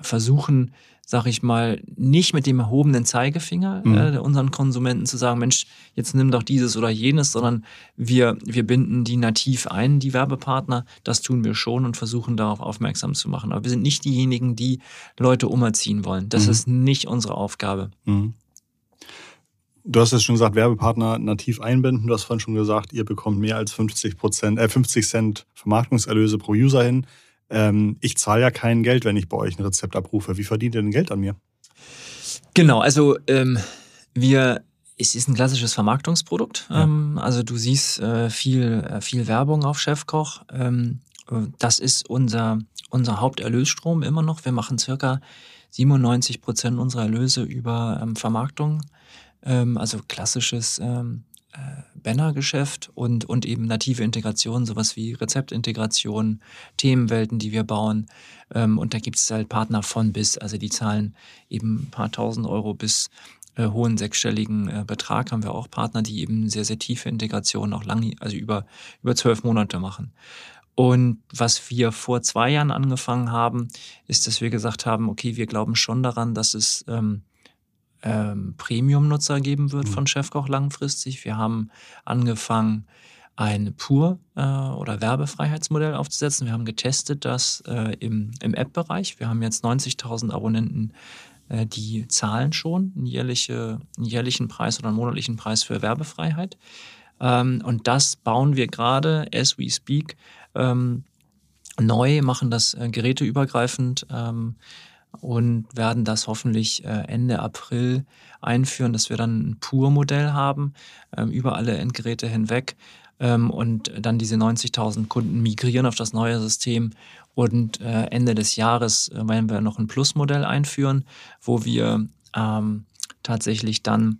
[SPEAKER 1] versuchen sag ich mal, nicht mit dem erhobenen Zeigefinger mhm. äh, unseren Konsumenten zu sagen, Mensch, jetzt nimm doch dieses oder jenes, sondern wir, wir binden die nativ ein, die Werbepartner. Das tun wir schon und versuchen darauf aufmerksam zu machen. Aber wir sind nicht diejenigen, die Leute umerziehen wollen. Das mhm. ist nicht unsere Aufgabe. Mhm.
[SPEAKER 2] Du hast es schon gesagt, Werbepartner nativ einbinden. Du hast vorhin schon gesagt, ihr bekommt mehr als 50 Prozent, äh, 50 Cent Vermarktungserlöse pro User hin ähm, ich zahle ja kein Geld, wenn ich bei euch ein Rezept abrufe. Wie verdient ihr denn Geld an mir?
[SPEAKER 1] Genau, also ähm, wir, es ist ein klassisches Vermarktungsprodukt. Ja. Ähm, also du siehst äh, viel, äh, viel Werbung auf Chefkoch. Ähm, das ist unser, unser Haupterlösstrom immer noch. Wir machen circa 97 Prozent unserer Erlöse über ähm, Vermarktung. Also klassisches äh, Bannergeschäft und, und eben native Integration, sowas wie Rezeptintegration, Themenwelten, die wir bauen. Ähm, und da gibt es halt Partner von bis, also die zahlen eben ein paar tausend Euro bis äh, hohen sechsstelligen äh, Betrag haben wir auch Partner, die eben sehr, sehr tiefe Integrationen auch lang, also über, über zwölf Monate machen. Und was wir vor zwei Jahren angefangen haben, ist, dass wir gesagt haben, okay, wir glauben schon daran, dass es ähm, ähm, Premium-Nutzer geben wird mhm. von Chefkoch langfristig. Wir haben angefangen, ein Pur- äh, oder Werbefreiheitsmodell aufzusetzen. Wir haben getestet das äh, im, im App-Bereich. Wir haben jetzt 90.000 Abonnenten, äh, die zahlen schon einen, jährliche, einen jährlichen Preis oder einen monatlichen Preis für Werbefreiheit. Ähm, und das bauen wir gerade, as we speak, ähm, neu, machen das äh, geräteübergreifend. Ähm, und werden das hoffentlich äh, Ende April einführen, dass wir dann ein Pur-Modell haben ähm, über alle Endgeräte hinweg ähm, und dann diese 90.000 Kunden migrieren auf das neue System und äh, Ende des Jahres äh, werden wir noch ein Plus-Modell einführen, wo wir ähm, tatsächlich dann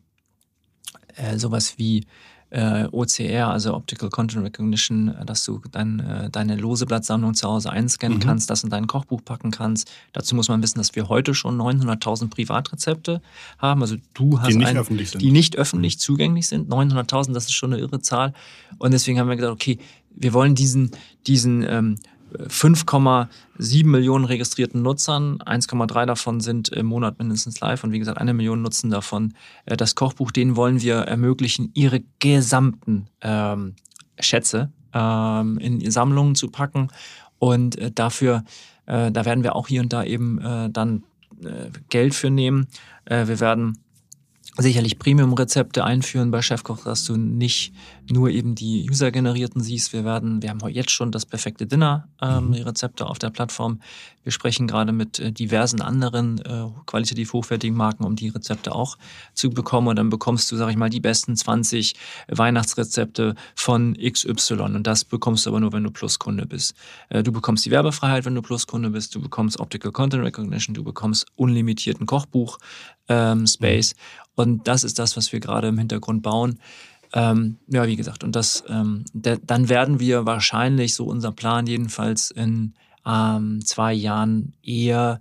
[SPEAKER 1] sowas wie äh, OCR, also Optical Content Recognition, äh, dass du dein, äh, deine lose Blattsammlung zu Hause einscannen mhm. kannst, das in dein Kochbuch packen kannst. Dazu muss man wissen, dass wir heute schon 900.000 Privatrezepte haben. Also du hast
[SPEAKER 2] die nicht
[SPEAKER 1] ein,
[SPEAKER 2] öffentlich sind.
[SPEAKER 1] die nicht öffentlich zugänglich sind. 900.000, das ist schon eine irre Zahl. Und deswegen haben wir gesagt, okay, wir wollen diesen, diesen ähm, 5,7 Millionen registrierten Nutzern, 1,3 davon sind im Monat mindestens live und wie gesagt, eine Million nutzen davon äh, das Kochbuch. Denen wollen wir ermöglichen, ihre gesamten ähm, Schätze ähm, in Sammlungen zu packen und äh, dafür, äh, da werden wir auch hier und da eben äh, dann äh, Geld für nehmen. Äh, wir werden sicherlich Premium-Rezepte einführen bei Chefkoch, dass du nicht nur eben die User-generierten siehst. Wir werden, wir haben jetzt schon das perfekte Dinner, ähm, mhm. auf der Plattform. Wir sprechen gerade mit äh, diversen anderen äh, qualitativ hochwertigen Marken, um die Rezepte auch zu bekommen. Und dann bekommst du, sag ich mal, die besten 20 Weihnachtsrezepte von XY. Und das bekommst du aber nur, wenn du Pluskunde bist. Äh, du bekommst die Werbefreiheit, wenn du Pluskunde bist. Du bekommst Optical Content Recognition. Du bekommst unlimitierten Kochbuch ähm, Space. Mhm. Und das ist das, was wir gerade im Hintergrund bauen. Ähm, ja, wie gesagt, und das, ähm, der, dann werden wir wahrscheinlich, so unser Plan jedenfalls, in ähm, zwei Jahren eher,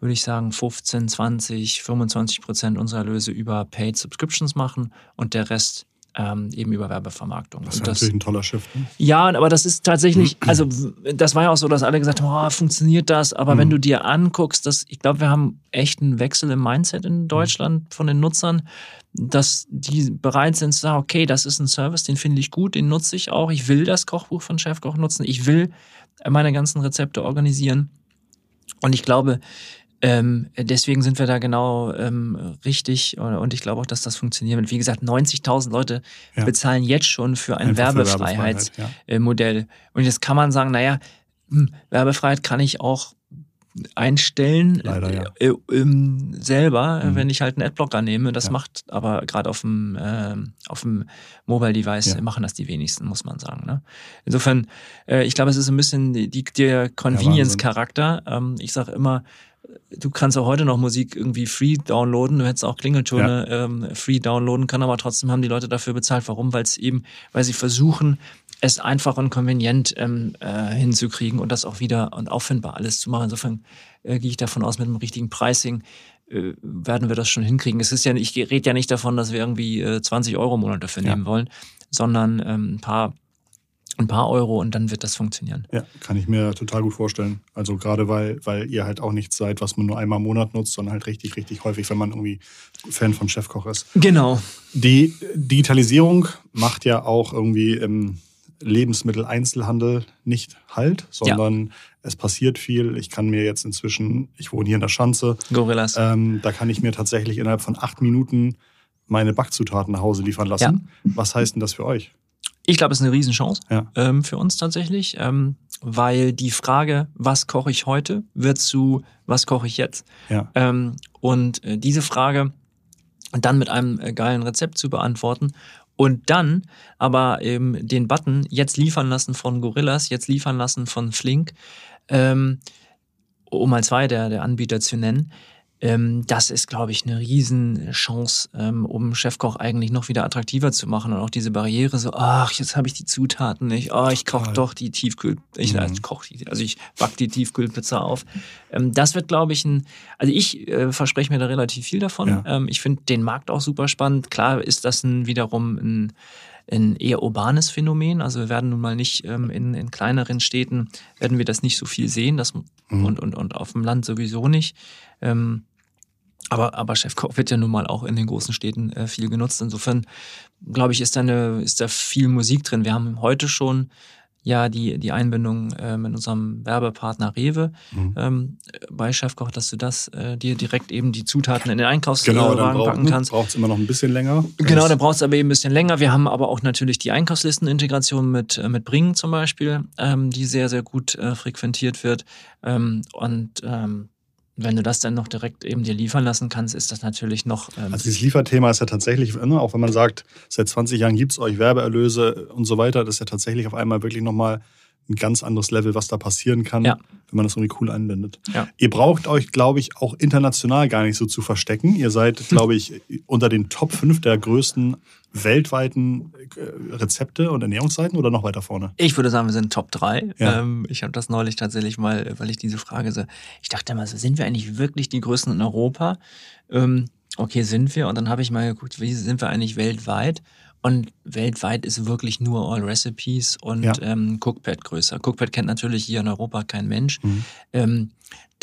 [SPEAKER 1] würde ich sagen, 15, 20, 25 Prozent unserer Erlöse über Paid Subscriptions machen und der Rest ähm, eben über Werbevermarktung.
[SPEAKER 2] Das ist das, natürlich ein toller Shift. Ne?
[SPEAKER 1] Ja, aber das ist tatsächlich, also das war ja auch so, dass alle gesagt haben, oh, funktioniert das? Aber mhm. wenn du dir anguckst, dass ich glaube, wir haben echt einen Wechsel im Mindset in Deutschland von den Nutzern, dass die bereit sind zu sagen, okay, das ist ein Service, den finde ich gut, den nutze ich auch. Ich will das Kochbuch von Chefkoch nutzen. Ich will meine ganzen Rezepte organisieren. Und ich glaube, ähm, deswegen sind wir da genau ähm, richtig und ich glaube auch, dass das funktioniert. Und wie gesagt, 90.000 Leute ja. bezahlen jetzt schon für ein Werbefreiheitsmodell. Ja. Und jetzt kann man sagen, naja, hm, Werbefreiheit kann ich auch einstellen
[SPEAKER 2] Leider, ja.
[SPEAKER 1] äh, äh, selber, mhm. wenn ich halt einen Adblocker nehme. Das ja. macht aber gerade auf dem äh, auf dem Mobile Device ja. machen das die wenigsten, muss man sagen. Ne? Insofern, äh, ich glaube, es ist ein bisschen die, die der Convenience Charakter. Ähm, ich sage immer, du kannst auch heute noch Musik irgendwie free downloaden. Du hättest auch Klingeltöne ja. ähm, free downloaden können, aber trotzdem haben die Leute dafür bezahlt. Warum? Weil es eben, weil sie versuchen, es einfach und konvenient ähm, äh, hinzukriegen und das auch wieder und auffindbar alles zu machen. Insofern äh, gehe ich davon aus, mit dem richtigen Pricing äh, werden wir das schon hinkriegen. Es ist ja, ich rede ja nicht davon, dass wir irgendwie äh, 20 Euro im Monat dafür ja. nehmen wollen, sondern ähm, ein paar ein paar Euro und dann wird das funktionieren.
[SPEAKER 2] Ja, kann ich mir total gut vorstellen. Also gerade weil, weil ihr halt auch nichts seid, was man nur einmal im Monat nutzt, sondern halt richtig, richtig häufig, wenn man irgendwie Fan von Chefkoch ist.
[SPEAKER 1] Genau.
[SPEAKER 2] Die Digitalisierung macht ja auch irgendwie im Lebensmitteleinzelhandel nicht halt, sondern ja. es passiert viel. Ich kann mir jetzt inzwischen, ich wohne hier in der Schanze.
[SPEAKER 1] Gorillas.
[SPEAKER 2] Ähm, da kann ich mir tatsächlich innerhalb von acht Minuten meine Backzutaten nach Hause liefern lassen. Ja. Was heißt denn das für euch?
[SPEAKER 1] Ich glaube, es ist eine Riesenchance ja. ähm, für uns tatsächlich, ähm, weil die Frage, was koche ich heute, wird zu, was koche ich jetzt?
[SPEAKER 2] Ja.
[SPEAKER 1] Ähm, und äh, diese Frage dann mit einem äh, geilen Rezept zu beantworten und dann aber eben den Button jetzt liefern lassen von Gorillas, jetzt liefern lassen von Flink, ähm, um mal zwei der, der Anbieter zu nennen, ähm, das ist, glaube ich, eine Riesenchance, ähm, um Chefkoch eigentlich noch wieder attraktiver zu machen und auch diese Barriere so, ach, jetzt habe ich die Zutaten nicht, oh, ich koche doch die Tiefkühl, ich, mhm. also, koch die, also ich back die Tiefkühlpizza auf. Ähm, das wird, glaube ich, ein, also ich äh, verspreche mir da relativ viel davon. Ja. Ähm, ich finde den Markt auch super spannend. Klar ist das ein, wiederum ein ein eher urbanes Phänomen. Also wir werden nun mal nicht ähm, in, in kleineren Städten, werden wir das nicht so viel sehen das, mhm. und, und, und auf dem Land sowieso nicht. Ähm, aber, aber Chefkoch wird ja nun mal auch in den großen Städten äh, viel genutzt. Insofern, glaube ich, ist da, eine, ist da viel Musik drin. Wir haben heute schon ja die, die Einbindung äh, mit unserem Werbepartner Rewe mhm. ähm, bei Chefkoch, dass du das äh, dir direkt eben die Zutaten in den Einkaufswagen genau, brauch, packen kannst.
[SPEAKER 2] braucht es immer noch ein bisschen länger.
[SPEAKER 1] Genau, dann braucht es aber eben ein bisschen länger. Wir haben aber auch natürlich die Einkaufslistenintegration mit, äh, mit Bringen zum Beispiel, ähm, die sehr, sehr gut äh, frequentiert wird. Ähm, und ähm, wenn du das dann noch direkt eben dir liefern lassen kannst, ist das natürlich noch.
[SPEAKER 2] Ähm also dieses Lieferthema ist ja tatsächlich, ne, auch wenn man sagt, seit 20 Jahren gibt es euch Werbeerlöse und so weiter, das ist ja tatsächlich auf einmal wirklich nochmal ein ganz anderes Level, was da passieren kann, ja. Wenn man das irgendwie cool einbindet. Ja. Ihr braucht euch, glaube ich, auch international gar nicht so zu verstecken. Ihr seid, glaube ich, unter den Top 5 der größten weltweiten äh, Rezepte und Ernährungsseiten oder noch weiter vorne?
[SPEAKER 1] Ich würde sagen, wir sind Top 3. Ja. Ähm, ich habe das neulich tatsächlich mal, weil ich diese Frage so, ich dachte mal so, sind wir eigentlich wirklich die Größten in Europa? Ähm, okay, sind wir. Und dann habe ich mal geguckt, wie sind wir eigentlich weltweit? Und weltweit ist wirklich nur All Recipes und ja. ähm, Cookpad größer. Cookpad kennt natürlich hier in Europa kein Mensch. Mhm. Ähm,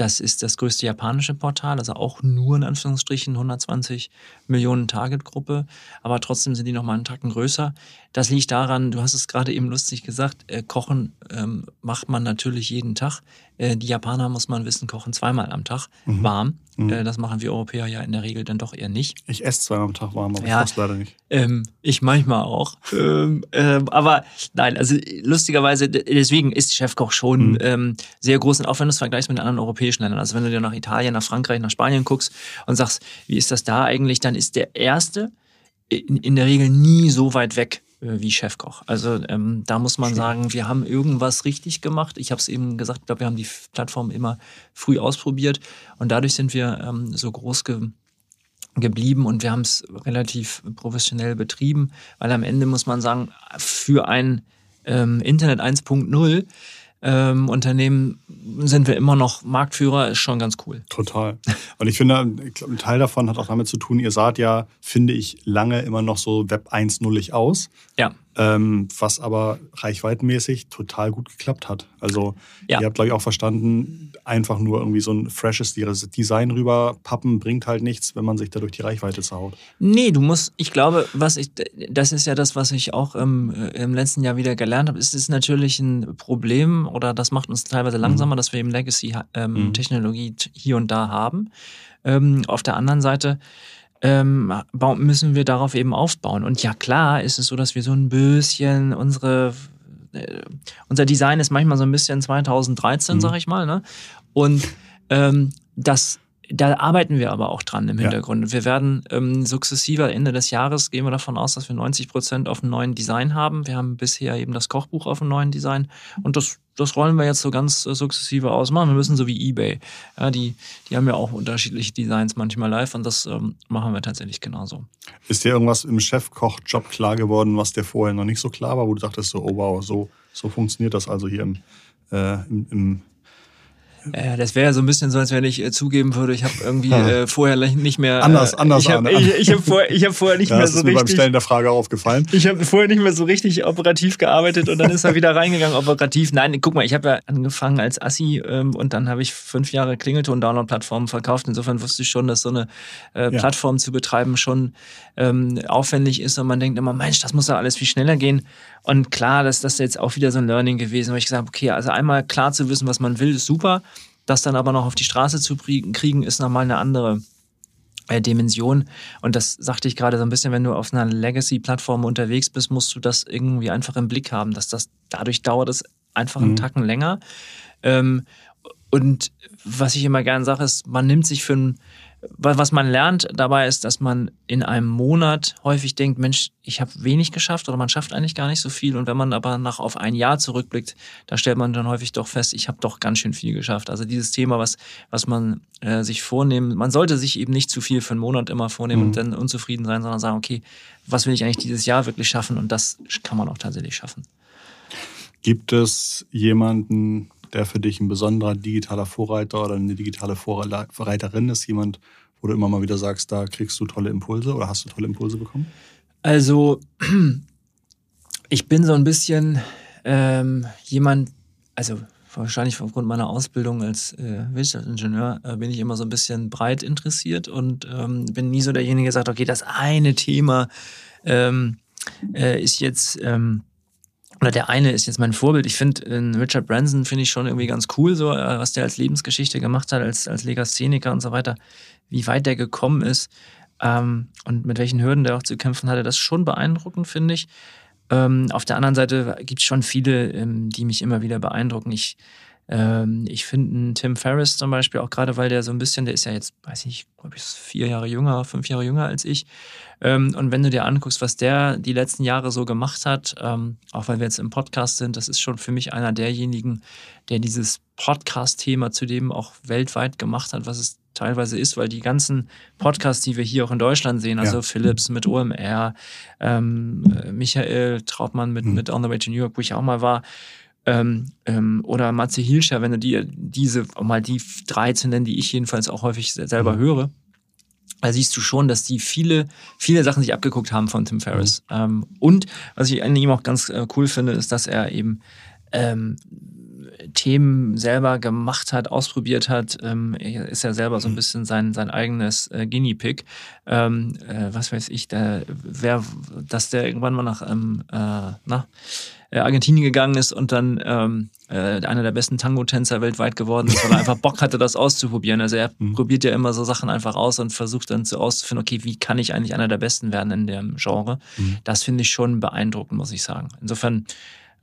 [SPEAKER 1] das ist das größte japanische Portal, also auch nur in Anführungsstrichen 120 Millionen Targetgruppe, aber trotzdem sind die nochmal einen Tacken größer. Das liegt daran, du hast es gerade eben lustig gesagt, äh, Kochen ähm, macht man natürlich jeden Tag. Äh, die Japaner, muss man wissen, kochen zweimal am Tag mhm. warm. Mhm. Äh, das machen wir Europäer ja in der Regel dann doch eher nicht.
[SPEAKER 2] Ich esse zweimal am Tag warm, aber ja, ich leider nicht.
[SPEAKER 1] Ähm, ich manchmal auch. ähm, ähm, aber nein, also lustigerweise, deswegen ist Chefkoch schon mhm. ähm, sehr groß und auch wenn du es vergleichst mit anderen europäischen Ländern. Also wenn du dir nach Italien, nach Frankreich, nach Spanien guckst und sagst, wie ist das da eigentlich, dann ist der erste in, in der Regel nie so weit weg äh, wie Chefkoch. Also ähm, da muss man Schön. sagen, wir haben irgendwas richtig gemacht. Ich habe es eben gesagt, ich glaube, wir haben die Plattform immer früh ausprobiert und dadurch sind wir ähm, so groß ge geblieben und wir haben es relativ professionell betrieben, weil am Ende muss man sagen, für ein ähm, Internet 1.0 ähm, Unternehmen sind wir immer noch Marktführer, ist schon ganz cool.
[SPEAKER 2] Total. Und ich finde, ein Teil davon hat auch damit zu tun, ihr saht ja, finde ich, lange immer noch so Web 1.0 aus.
[SPEAKER 1] Ja.
[SPEAKER 2] Ähm, was aber reichweitenmäßig total gut geklappt hat. Also ja. ihr habt, glaube ich, auch verstanden, einfach nur irgendwie so ein freshes Design rüber pappen bringt halt nichts, wenn man sich da durch die Reichweite zerhaut.
[SPEAKER 1] Nee, du musst, ich glaube, was ich, das ist ja das, was ich auch im, im letzten Jahr wieder gelernt habe. Es ist natürlich ein Problem oder das macht uns teilweise mhm. langsamer, mhm. dass wir eben Legacy-Technologie ähm, mhm. hier und da haben. Ähm, auf der anderen Seite ähm, müssen wir darauf eben aufbauen. Und ja, klar ist es so, dass wir so ein bisschen unsere äh, unser Design ist manchmal so ein bisschen 2013, mhm. sag ich mal, ne? Und ähm, das da arbeiten wir aber auch dran im Hintergrund. Ja. Wir werden ähm, sukzessiver Ende des Jahres gehen wir davon aus, dass wir 90 Prozent auf einem neuen Design haben. Wir haben bisher eben das Kochbuch auf einem neuen Design und das, das rollen wir jetzt so ganz äh, sukzessive ausmachen. Wir müssen so wie eBay. Ja, die, die haben ja auch unterschiedliche Designs manchmal live und das ähm, machen wir tatsächlich genauso.
[SPEAKER 2] Ist dir irgendwas im Chefkoch-Job klar geworden, was dir vorher noch nicht so klar war, wo du dachtest so, oh wow, so, so funktioniert das also hier im, äh, im, im
[SPEAKER 1] äh, das wäre ja so ein bisschen so, als wenn ich äh, zugeben würde, ich habe irgendwie äh, vorher nicht mehr.
[SPEAKER 2] Anders, anders.
[SPEAKER 1] Ich habe hab vorher, ich hab vorher nicht
[SPEAKER 2] ja,
[SPEAKER 1] mehr so
[SPEAKER 2] richtig.
[SPEAKER 1] Das
[SPEAKER 2] ist mir beim Stellen der Frage aufgefallen.
[SPEAKER 1] Ich habe vorher nicht mehr so richtig operativ gearbeitet und dann ist er wieder reingegangen operativ. Nein, guck mal, ich habe ja angefangen als Assi ähm, und dann habe ich fünf Jahre Klingelton-Download-Plattformen verkauft. Insofern wusste ich schon, dass so eine äh, Plattform ja. zu betreiben schon ähm, aufwendig ist und man denkt immer, Mensch, das muss ja alles viel schneller gehen. Und klar, das, das jetzt auch wieder so ein Learning gewesen, wo ich gesagt habe, okay, also einmal klar zu wissen, was man will, ist super. Das dann aber noch auf die Straße zu kriegen, ist nochmal eine andere äh, Dimension. Und das sagte ich gerade so ein bisschen, wenn du auf einer Legacy-Plattform unterwegs bist, musst du das irgendwie einfach im Blick haben, dass das dadurch dauert es einfach einen mhm. Tacken länger. Ähm, und was ich immer gerne sage, ist, man nimmt sich für ein was man lernt dabei ist, dass man in einem Monat häufig denkt, Mensch, ich habe wenig geschafft oder man schafft eigentlich gar nicht so viel. Und wenn man aber nach auf ein Jahr zurückblickt, da stellt man dann häufig doch fest, ich habe doch ganz schön viel geschafft. Also dieses Thema, was, was man äh, sich vornehmen, man sollte sich eben nicht zu viel für einen Monat immer vornehmen mhm. und dann unzufrieden sein, sondern sagen, okay, was will ich eigentlich dieses Jahr wirklich schaffen? Und das kann man auch tatsächlich schaffen.
[SPEAKER 2] Gibt es jemanden, der für dich ein besonderer digitaler Vorreiter oder eine digitale Vorreiterin ist? Jemand, wo du immer mal wieder sagst, da kriegst du tolle Impulse oder hast du tolle Impulse bekommen?
[SPEAKER 1] Also, ich bin so ein bisschen ähm, jemand, also wahrscheinlich aufgrund meiner Ausbildung als äh, Wirtschaftsingenieur äh, bin ich immer so ein bisschen breit interessiert und ähm, bin nie so derjenige, der sagt, okay, das eine Thema ähm, äh, ist jetzt ähm, oder der eine ist jetzt mein Vorbild. Ich finde Richard Branson finde ich schon irgendwie ganz cool, so äh, was der als Lebensgeschichte gemacht hat, als, als Legastheniker und so weiter, wie weit der gekommen ist ähm, und mit welchen Hürden der auch zu kämpfen hatte. Das ist schon beeindruckend, finde ich. Ähm, auf der anderen Seite gibt es schon viele, ähm, die mich immer wieder beeindrucken. Ich ähm, ich finde Tim Ferriss zum Beispiel auch gerade, weil der so ein bisschen, der ist ja jetzt, weiß ich nicht, glaube ich, vier Jahre jünger, fünf Jahre jünger als ich. Ähm, und wenn du dir anguckst, was der die letzten Jahre so gemacht hat, ähm, auch weil wir jetzt im Podcast sind, das ist schon für mich einer derjenigen, der dieses Podcast-Thema zudem auch weltweit gemacht hat, was es teilweise ist, weil die ganzen Podcasts, die wir hier auch in Deutschland sehen, also ja. Philips mit OMR, ähm, äh, Michael Trautmann mit, mhm. mit On the Way to New York, wo ich auch mal war, ähm, ähm, oder Matze Hilscher, wenn du dir diese, mal die drei zu nennen, die ich jedenfalls auch häufig selber mhm. höre, da siehst du schon, dass die viele, viele Sachen sich abgeguckt haben von Tim Ferriss. Mhm. Ähm, und was ich an ihm auch ganz äh, cool finde, ist, dass er eben ähm, Themen selber gemacht hat, ausprobiert hat, ähm, ist ja selber so ein mhm. bisschen sein, sein eigenes äh, Guinea Pig. Ähm, äh, was weiß ich, der, wer, dass der irgendwann mal nach, ähm, äh, na, äh, Argentinien gegangen ist und dann ähm, äh, einer der besten Tango-Tänzer weltweit geworden ist, weil er einfach Bock hatte, das auszuprobieren. Also er mhm. probiert ja immer so Sachen einfach aus und versucht dann so auszufinden, okay, wie kann ich eigentlich einer der Besten werden in dem Genre? Mhm. Das finde ich schon beeindruckend, muss ich sagen. Insofern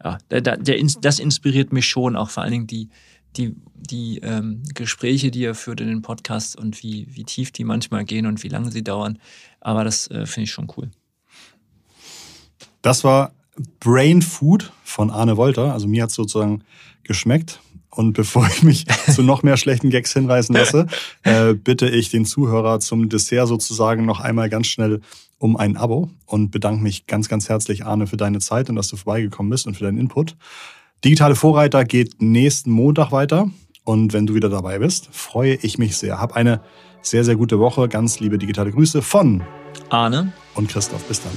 [SPEAKER 1] ja, der, der, das inspiriert mich schon, auch vor allen Dingen die, die, die ähm, Gespräche, die er führt in den Podcasts und wie, wie tief die manchmal gehen und wie lange sie dauern. Aber das äh, finde ich schon cool.
[SPEAKER 2] Das war Brain Food von Arne Wolter. Also mir hat es sozusagen geschmeckt. Und bevor ich mich zu noch mehr schlechten Gags hinreißen lasse, äh, bitte ich den Zuhörer zum Dessert sozusagen noch einmal ganz schnell um ein Abo und bedanke mich ganz, ganz herzlich, Arne, für deine Zeit und dass du vorbeigekommen bist und für deinen Input. Digitale Vorreiter geht nächsten Montag weiter. Und wenn du wieder dabei bist, freue ich mich sehr. Hab eine sehr, sehr gute Woche. Ganz liebe digitale Grüße von
[SPEAKER 1] Arne
[SPEAKER 2] und Christoph. Bis dann.